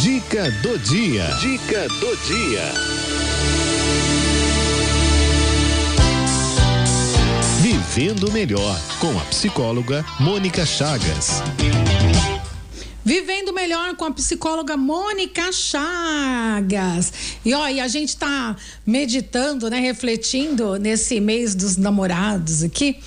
Dica do dia. Dica do dia. Vivendo melhor com a psicóloga Mônica Chagas. Vivendo melhor com a psicóloga Mônica Chagas. E ó, e a gente está meditando, né, refletindo nesse mês dos namorados aqui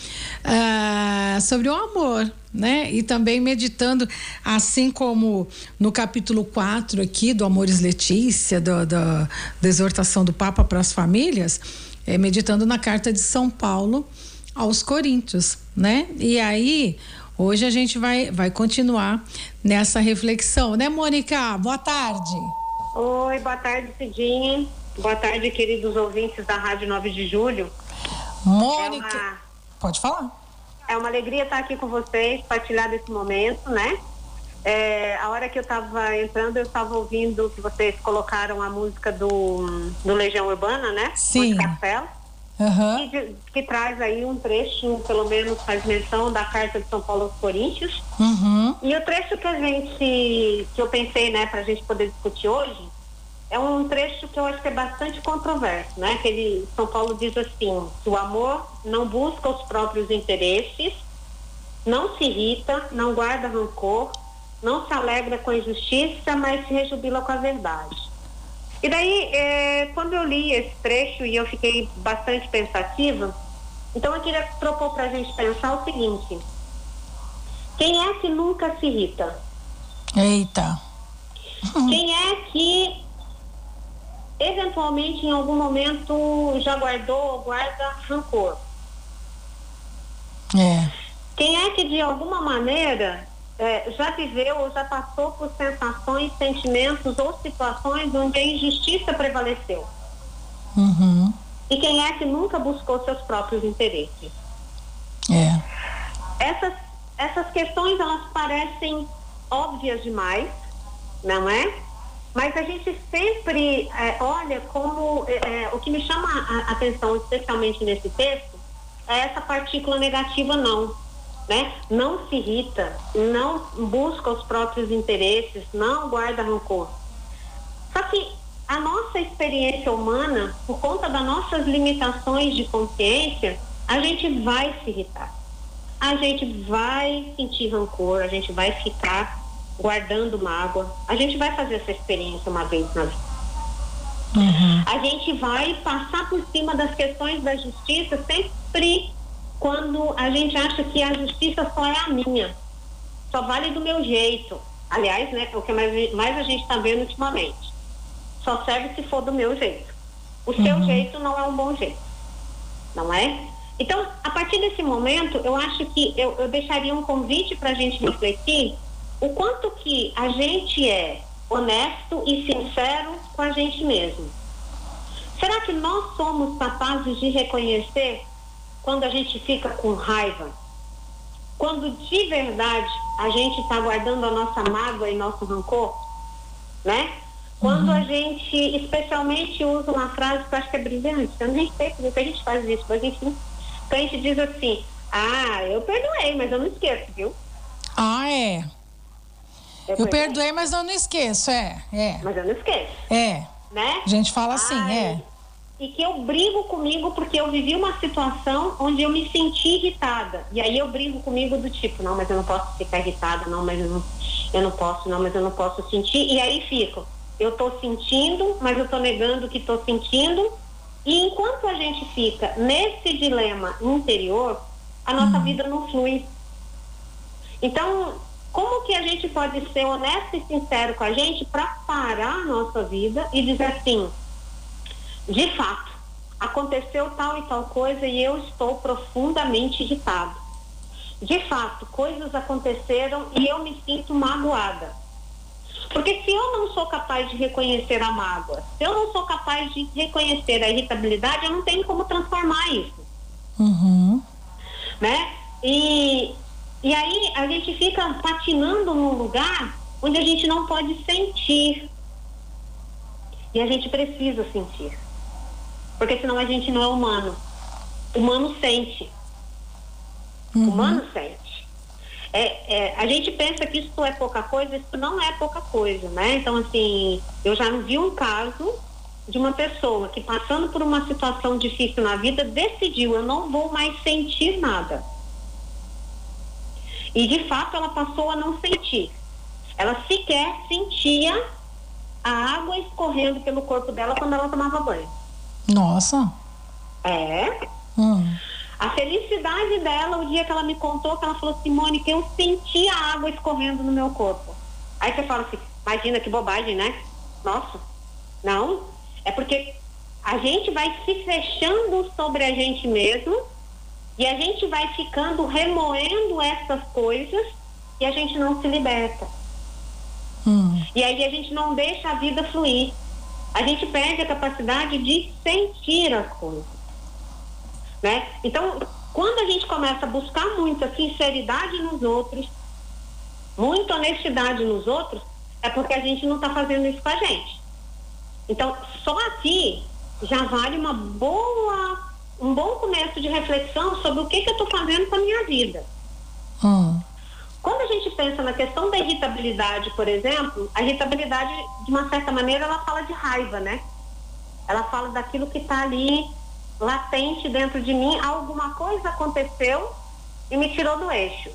uh, sobre o amor, né? E também meditando, assim como no capítulo 4 aqui do Amores Letícia, do, do, da exortação do Papa para as famílias, é, meditando na carta de São Paulo aos Coríntios, né? E aí, hoje a gente vai, vai continuar nessa reflexão, né, Mônica? Boa tarde. Oi, boa tarde, Cidinha. Boa tarde, queridos ouvintes da Rádio 9 de Julho. Mônica. É uma... Pode falar. É uma alegria estar aqui com vocês, partilhar desse momento, né? É, a hora que eu estava entrando, eu estava ouvindo que vocês colocaram a música do, do Legião Urbana, né? Sim. Castelo. Uhum. Que, que, traz aí um trecho, pelo menos faz menção da carta de São Paulo aos Coríntios. Uhum. E o trecho que a gente, que eu pensei, né, para a gente poder discutir hoje, é um trecho que eu acho que é bastante controverso, né? Que ele, São Paulo diz assim, que o amor não busca os próprios interesses, não se irrita, não guarda rancor, não se alegra com a injustiça, mas se rejubila com a verdade. E daí, é, quando eu li esse trecho e eu fiquei bastante pensativa, então eu queria propor para a gente pensar o seguinte: quem é que nunca se irrita? Eita. Quem é que eventualmente em algum momento já guardou ou guarda rancor? É. Quem é que de alguma maneira é, já viveu ou já passou por sensações, sentimentos ou situações onde a injustiça prevaleceu? Uhum. E quem é que nunca buscou seus próprios interesses? É. Essas, essas questões elas parecem óbvias demais, não é? Mas a gente sempre é, olha como é, é, o que me chama a atenção, especialmente nesse texto, é essa partícula negativa não, né? Não se irrita, não busca os próprios interesses, não guarda rancor. Só que a nossa experiência humana, por conta das nossas limitações de consciência, a gente vai se irritar. A gente vai sentir rancor, a gente vai ficar guardando mágoa. A gente vai fazer essa experiência uma vez na vida. Uhum. A gente vai passar por cima das questões da justiça sempre quando a gente acha que a justiça só é a minha, só vale do meu jeito. Aliás, né, o que mais, mais a gente está vendo ultimamente. Só serve se for do meu jeito. O uhum. seu jeito não é um bom jeito. Não é? Então, a partir desse momento, eu acho que eu, eu deixaria um convite para a gente refletir o quanto que a gente é honesto e sincero com a gente mesmo. Será que nós somos capazes de reconhecer quando a gente fica com raiva? Quando de verdade a gente está guardando a nossa mágoa e nosso rancor? Né? Quando a gente especialmente usa uma frase que eu acho que é brilhante, eu nem sei por que a gente faz isso, mas enfim, que a gente diz assim, ah, eu perdoei, mas eu não esqueço, viu? Ah, é. Eu, eu perdoei, mas eu não esqueço, é, é. Mas eu não esqueço. É. Né? A gente fala assim, Ai, é. E que eu brigo comigo porque eu vivi uma situação onde eu me senti irritada. E aí eu brigo comigo do tipo, não, mas eu não posso ficar irritada, não, mas eu não, eu não posso, não, mas eu não posso sentir. E aí fico, eu tô sentindo, mas eu tô negando que tô sentindo. E enquanto a gente fica nesse dilema interior, a nossa hum. vida não flui. Então, como que a gente pode ser honesto e sincero com a gente para parar a nossa vida e dizer assim, de fato, aconteceu tal e tal coisa e eu estou profundamente irritado. De fato, coisas aconteceram e eu me sinto magoada. Porque se eu não sou capaz de reconhecer a mágoa, se eu não sou capaz de reconhecer a irritabilidade, eu não tenho como transformar isso. Uhum. Né? E e aí a gente fica patinando num lugar onde a gente não pode sentir. E a gente precisa sentir. Porque senão a gente não é humano. Humano sente. Uhum. Humano sente. é, é, a gente pensa que isso é pouca coisa, isso não é pouca coisa, né? Então, assim, eu já vi um caso de uma pessoa que passando por uma situação difícil na vida decidiu, eu não vou mais sentir nada. E de fato ela passou a não sentir. Ela sequer sentia a água escorrendo pelo corpo dela quando ela tomava banho. Nossa. É. Hum. A felicidade dela, o dia que ela me contou, que ela falou, Simone, que eu senti a água escorrendo no meu corpo. Aí você fala assim, imagina que bobagem, né? Nossa, não. É porque a gente vai se fechando sobre a gente mesmo e a gente vai ficando remoendo essas coisas e a gente não se liberta. Hum. E aí a gente não deixa a vida fluir. A gente perde a capacidade de sentir as coisas. Né? Então, quando a gente começa a buscar muita sinceridade nos outros, muita honestidade nos outros, é porque a gente não está fazendo isso com a gente. Então, só aqui já vale uma boa, um bom começo de reflexão sobre o que, que eu estou fazendo com a minha vida. Hum. Quando a gente pensa na questão da irritabilidade, por exemplo, a irritabilidade, de uma certa maneira, ela fala de raiva, né? Ela fala daquilo que está ali latente dentro de mim. Alguma coisa aconteceu e me tirou do eixo,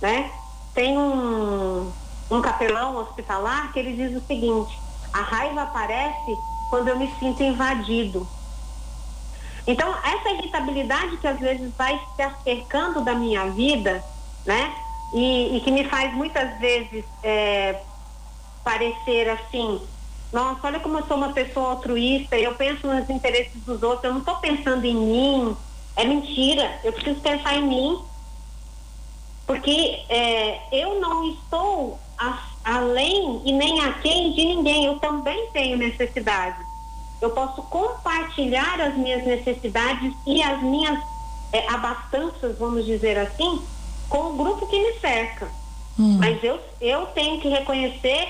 né? Tem um, um capelão hospitalar que ele diz o seguinte: a raiva aparece quando eu me sinto invadido. Então, essa irritabilidade que às vezes vai se acercando da minha vida, né? E, e que me faz muitas vezes é, parecer assim, nossa, olha como eu sou uma pessoa altruísta, eu penso nos interesses dos outros, eu não estou pensando em mim. É mentira, eu preciso pensar em mim. Porque é, eu não estou a, além e nem aquém de ninguém, eu também tenho necessidades. Eu posso compartilhar as minhas necessidades e as minhas é, abastanças, vamos dizer assim, com o grupo que me cerca. Hum. Mas eu, eu tenho que reconhecer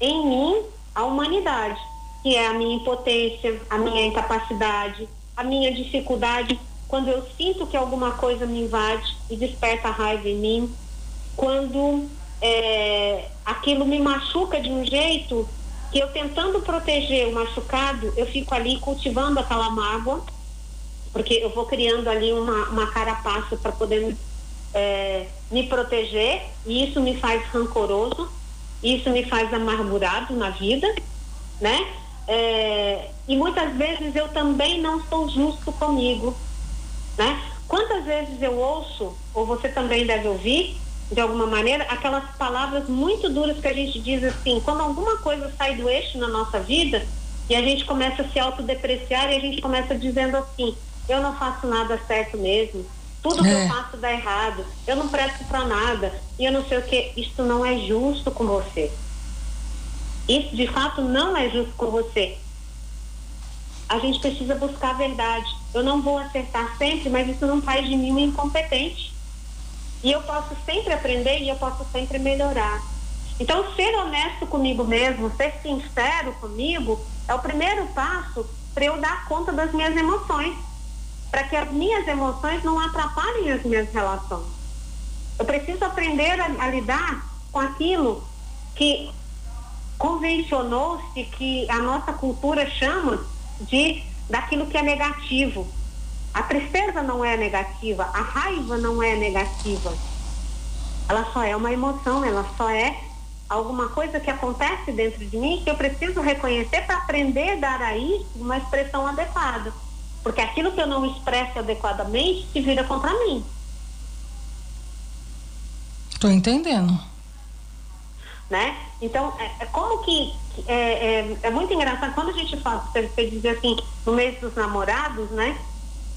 em mim a humanidade, que é a minha impotência, a minha incapacidade, a minha dificuldade. Quando eu sinto que alguma coisa me invade e desperta raiva em mim, quando é, aquilo me machuca de um jeito que eu tentando proteger o machucado, eu fico ali cultivando aquela mágoa, porque eu vou criando ali uma, uma carapaça para poder é, me proteger, e isso me faz rancoroso, isso me faz amargurado na vida, né? É, e muitas vezes eu também não sou justo comigo, né? Quantas vezes eu ouço, ou você também deve ouvir, de alguma maneira, aquelas palavras muito duras que a gente diz assim, quando alguma coisa sai do eixo na nossa vida e a gente começa a se autodepreciar e a gente começa dizendo assim, eu não faço nada certo mesmo, tudo que É. eu faço dá errado, eu não presto para nada, e eu não sei o que, isso não é justo com você. Isso de fato não é justo com você. A gente precisa buscar a verdade. Eu não vou acertar sempre, mas isso não faz de mim um incompetente. E eu posso sempre aprender e eu posso sempre melhorar. Então, ser honesto comigo mesmo, ser sincero comigo, é o primeiro passo para eu dar conta das minhas emoções. Para que as minhas emoções não atrapalhem as minhas relações. Eu preciso aprender a, a lidar com aquilo que convencionou-se que a nossa cultura chama de daquilo que é negativo. A tristeza não é negativa, a raiva não é negativa. Ela só é uma emoção, ela só é alguma coisa que acontece dentro de mim que eu preciso reconhecer para aprender a dar a isso uma expressão adequada. Porque aquilo que eu não expresso adequadamente se vira contra mim. Tô entendendo. né? Então, é, é como que é, é, é muito engraçado quando a gente fala, você, você dizer assim, no mês dos namorados, né?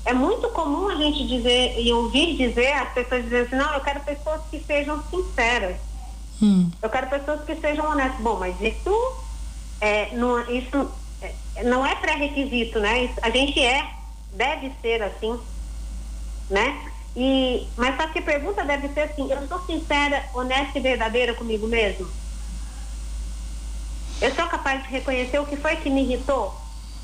É muito comum a gente dizer e ouvir dizer as pessoas dizerem assim, não, eu quero pessoas que sejam sinceras, Hum. eu quero pessoas que sejam honestas. Bom, mas isso é, não, isso é, não é pré-requisito, né? Isso- a gente é, deve ser assim, né? E, mas só que a pergunta deve ser assim, eu sou sincera, honesta e verdadeira comigo mesmo? Eu sou capaz de reconhecer o que foi que me irritou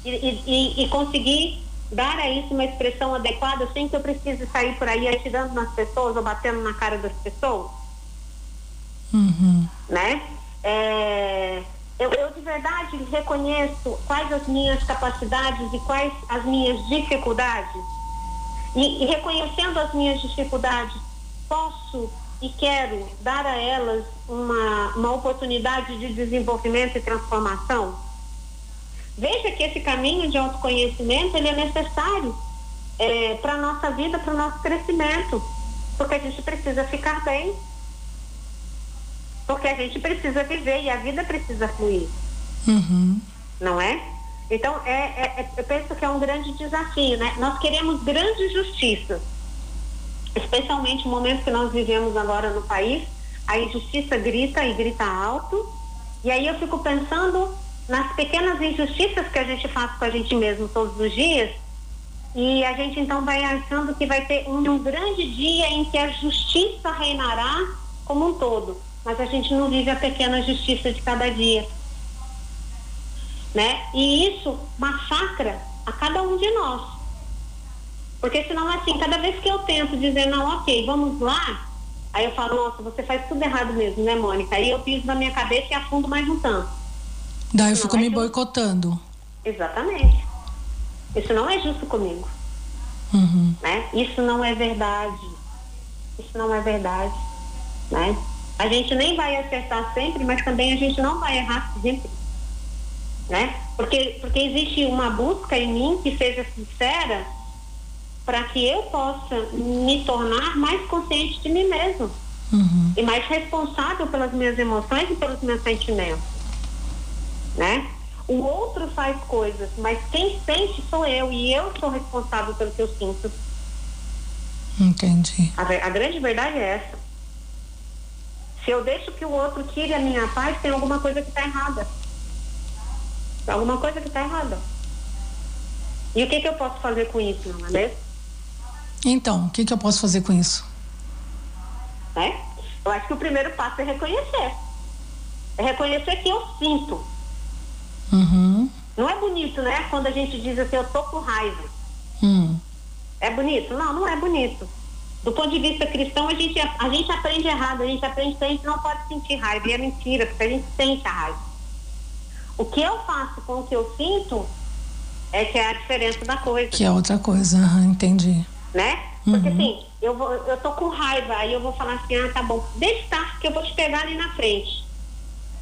e, e, e- e conseguir dar a isso uma expressão adequada sem que eu precise sair por aí atirando nas pessoas ou batendo na cara das pessoas? Uhum. Né? É, eu, eu de verdade reconheço quais as minhas capacidades e quais as minhas dificuldades. E, e reconhecendo as minhas dificuldades, posso e quero dar a elas uma, uma oportunidade de desenvolvimento e transformação? Veja que esse caminho de autoconhecimento ele é necessário é, para a nossa vida, para o nosso crescimento, porque a gente precisa ficar bem, porque a gente precisa viver e a vida precisa fluir, Uhum. não é? Então, é, é- é- eu penso que é um grande desafio, né? Nós queremos grandes justiças, especialmente no momento que nós vivemos agora no país, a injustiça grita e grita alto, e aí eu fico pensando nas pequenas injustiças que a gente faz com a gente mesmo todos os dias, e a gente então vai achando que vai ter um, um grande dia em que a justiça reinará como um todo, mas a gente não vive a pequena justiça de cada dia né? E isso massacra a cada um de nós. Porque senão assim, cada vez que eu tento dizer, não, ok, vamos lá, aí eu falo, nossa, você faz tudo errado mesmo, né, Mônica? Aí eu piso na minha cabeça e afundo mais um tanto. Daí eu fico é me boicotando. Exatamente. Isso não é justo comigo, Uhum. né? Isso não é verdade. Isso não é verdade, né? A gente nem vai acertar sempre, mas também a gente não vai errar sempre, né? Porque, porque existe uma busca em mim que seja sincera para que eu possa me tornar mais consciente de mim mesmo Uhum. e mais responsável pelas minhas emoções e pelos meus sentimentos, né? O outro faz coisas, mas quem sente sou eu e eu sou responsável pelo que eu sinto. Entendi. A, a grande verdade é essa. Se eu deixo que o outro tire a minha paz, tem alguma coisa que está errada. Tem alguma coisa que está errada. E o que, que eu posso fazer com isso, não é mesmo? Então, o que, que eu posso fazer com isso? né? Eu acho que o primeiro passo é reconhecer. É reconhecer que eu sinto. Uhum. Não é bonito, né? Quando a gente diz assim, eu tô com raiva. Hum. É bonito? Não, não é bonito. Do ponto de vista cristão, a gente, a gente aprende errado. A gente aprende que a gente não pode sentir raiva. E é mentira, porque a gente sente a raiva. O que eu faço com o que eu sinto é que é a diferença da coisa. Que é outra coisa. Aham, entendi. né? Porque assim, eu, vou, eu tô com raiva, aí eu vou falar assim, ah, tá bom, deixa estar, que eu vou te pegar ali na frente.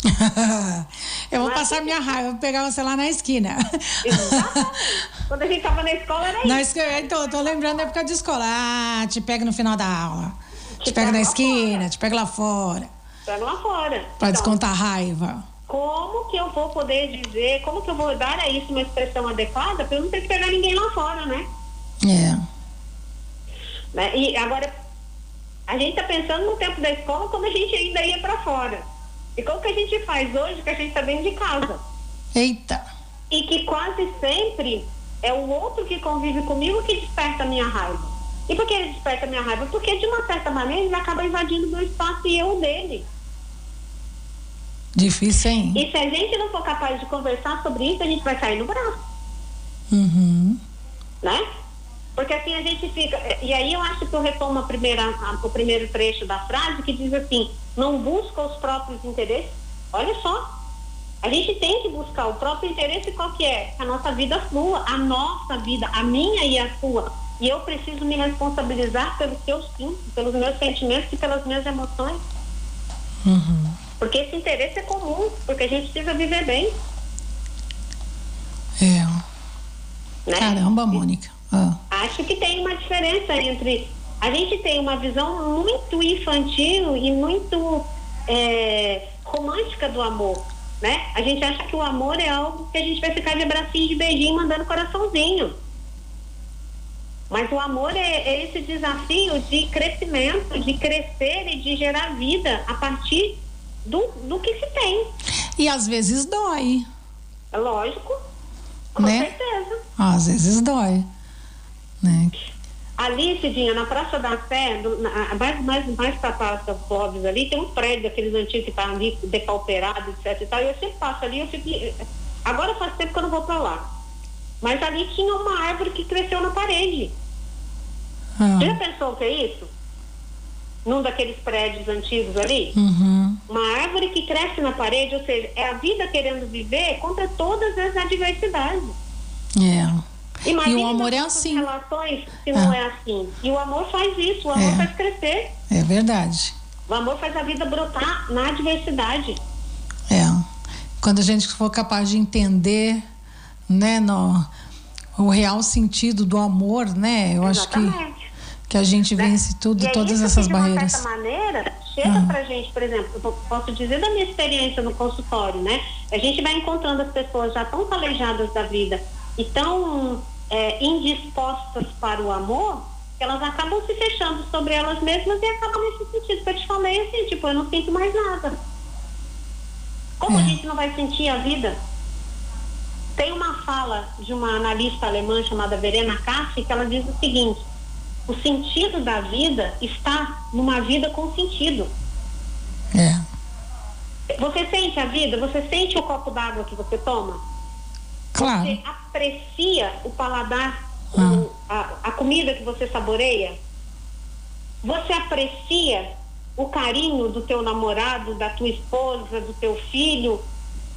eu vou Mas- passar minha raiva, vou pegar você lá na esquina. Quando a gente tava na escola era isso. Na esquina, então, eu tô lembrando da época de escola. Ah, te pego no final da aula. Te, Te pego pego na esquina, fora. te pego lá fora. Pega lá fora. Pra Então, descontar a raiva. como que eu vou poder dizer, como que eu vou dar a isso uma expressão adequada pra eu não ter que pegar ninguém lá fora, né? É. né? E agora, a gente tá pensando no tempo da escola como a gente ainda ia pra fora. E como que a gente faz hoje que a gente tá dentro de casa? Eita. e que quase sempre é o outro que convive comigo que desperta a minha raiva. E por que ele desperta a minha raiva? Porque, de uma certa maneira, ele acaba invadindo meu espaço e eu dele. Difícil, hein? E se a gente não for capaz de conversar sobre isso, a gente vai cair no braço, Uhum. né? Porque assim a gente fica. E aí eu acho que eu retomo a primeira, a- o primeiro trecho da frase que diz assim: não busca os próprios interesses. Olha só. A gente tem que buscar o próprio interesse qual que é? A nossa vida flua, a nossa vida, a minha e a sua. E eu preciso me responsabilizar pelo que eu sinto, pelos meus sentimentos e pelas minhas emoções. Uhum. Porque esse interesse é comum, porque a gente precisa viver bem. É. Né? Caramba, Mônica. Ah. Acho que tem uma diferença entre. A gente tem uma visão muito infantil e muito é, romântica do amor. Né? A gente acha que o amor é algo que a gente vai ficar de bracinho de beijinho mandando coraçãozinho. Mas o amor é, é esse desafio de crescimento, de crescer e de gerar vida a partir do, do que se tem. E às vezes dói, É lógico, com Né? certeza. às vezes dói, né? Ali, Cidinha, na Praça da Sé, do- na- mais, mais, mais pra Praça Clóvis ali, tem um prédio daqueles antigos que tá ali depauperado, etc e tal. E eu sempre passo ali, eu fico... Agora faz tempo que eu não vou pra lá. Mas ali tinha uma árvore que cresceu na parede. Ah. Você já pensou o que é isso? Num daqueles prédios antigos ali? Uhum. uma árvore que cresce na parede, ou seja, é a vida querendo viver contra todas as adversidades. É. Imagine e o amor é assim. relações se não Ah. é assim. E o amor faz isso, o amor É. faz crescer. É verdade. O amor faz a vida brotar na adversidade. É. Quando a gente for capaz de entender, né, no, o real sentido do amor, né? Eu acho que, Exatamente. que a gente né? vence tudo, E é todas isso essas que, barreiras. De uma certa maneira, chega Ah. pra gente, por exemplo, eu posso dizer da minha experiência no consultório, né? A gente vai encontrando as pessoas já tão calejadas da vida e tão é, indispostas para o amor, elas acabam se fechando sobre elas mesmas e acabam nesse sentido que eu te falei assim, tipo, eu não sinto mais nada. Como a É. gente não vai sentir a vida? Tem uma fala de uma analista alemã chamada Verena Kassi que ela diz o seguinte: o sentido da vida está numa vida com sentido. É, Você sente a vida? Você sente o copo d'água que você toma? Claro. Você aprecia o paladar, Ah. o- a, a comida que você saboreia? Você aprecia o carinho do teu namorado, da tua esposa, do teu filho?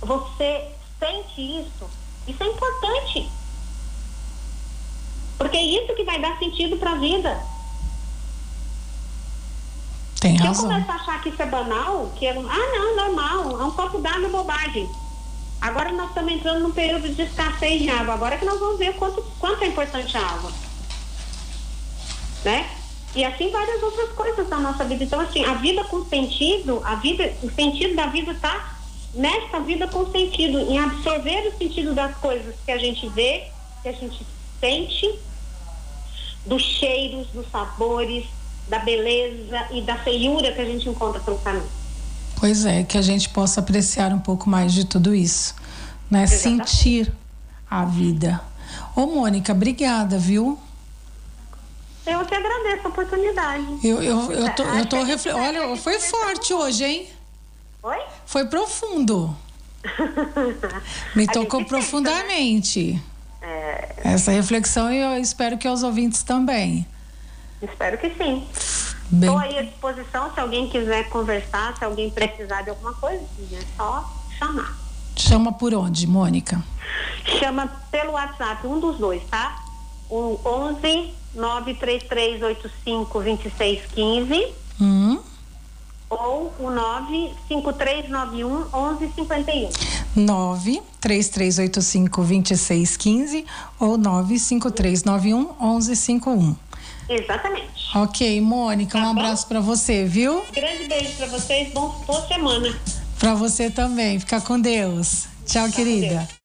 Você sente isso? Isso é importante. Porque é isso que vai dar sentido para a vida. Tem Se eu razão. começar a achar que isso é banal, que é, ah, não, normal, é um copo d'água bobagem. Agora nós estamos entrando num período de escassez de água. Agora que nós vamos ver quanto, quanto é importante a água. Né? E assim várias outras coisas da nossa vida. Então, assim, a vida com sentido, a vida, o sentido da vida está nessa vida com sentido, em absorver o sentido das coisas que a gente vê, que a gente sente, dos cheiros, dos sabores, da beleza e da feiura que a gente encontra pelo caminho. Pois é, que a gente possa apreciar um pouco mais de tudo isso, né? Exatamente. Sentir a vida. Ô, Mônica, obrigada, viu? Eu que agradeço a oportunidade. Eu, eu, eu tô, eu tô refle... Olha, foi forte hoje, hein? Oi? Foi profundo. Me tocou tenta, profundamente. É, Essa reflexão e eu espero que aos ouvintes também. espero que sim. Estou aí à disposição se alguém quiser conversar, se alguém precisar de alguma coisa, é só chamar. chama por onde, Mônica? Chama pelo WhatsApp, um dos dois, tá? O 11 93385 2615 Hum, ou o 95391 1151. 933852615 ou 95391 1151. Exatamente. Ok, Mônica, um Tá bom. abraço pra você, viu? Grande beijo para vocês, bom, boa semana. Pra você também. Fica com Deus. Tchau, querida.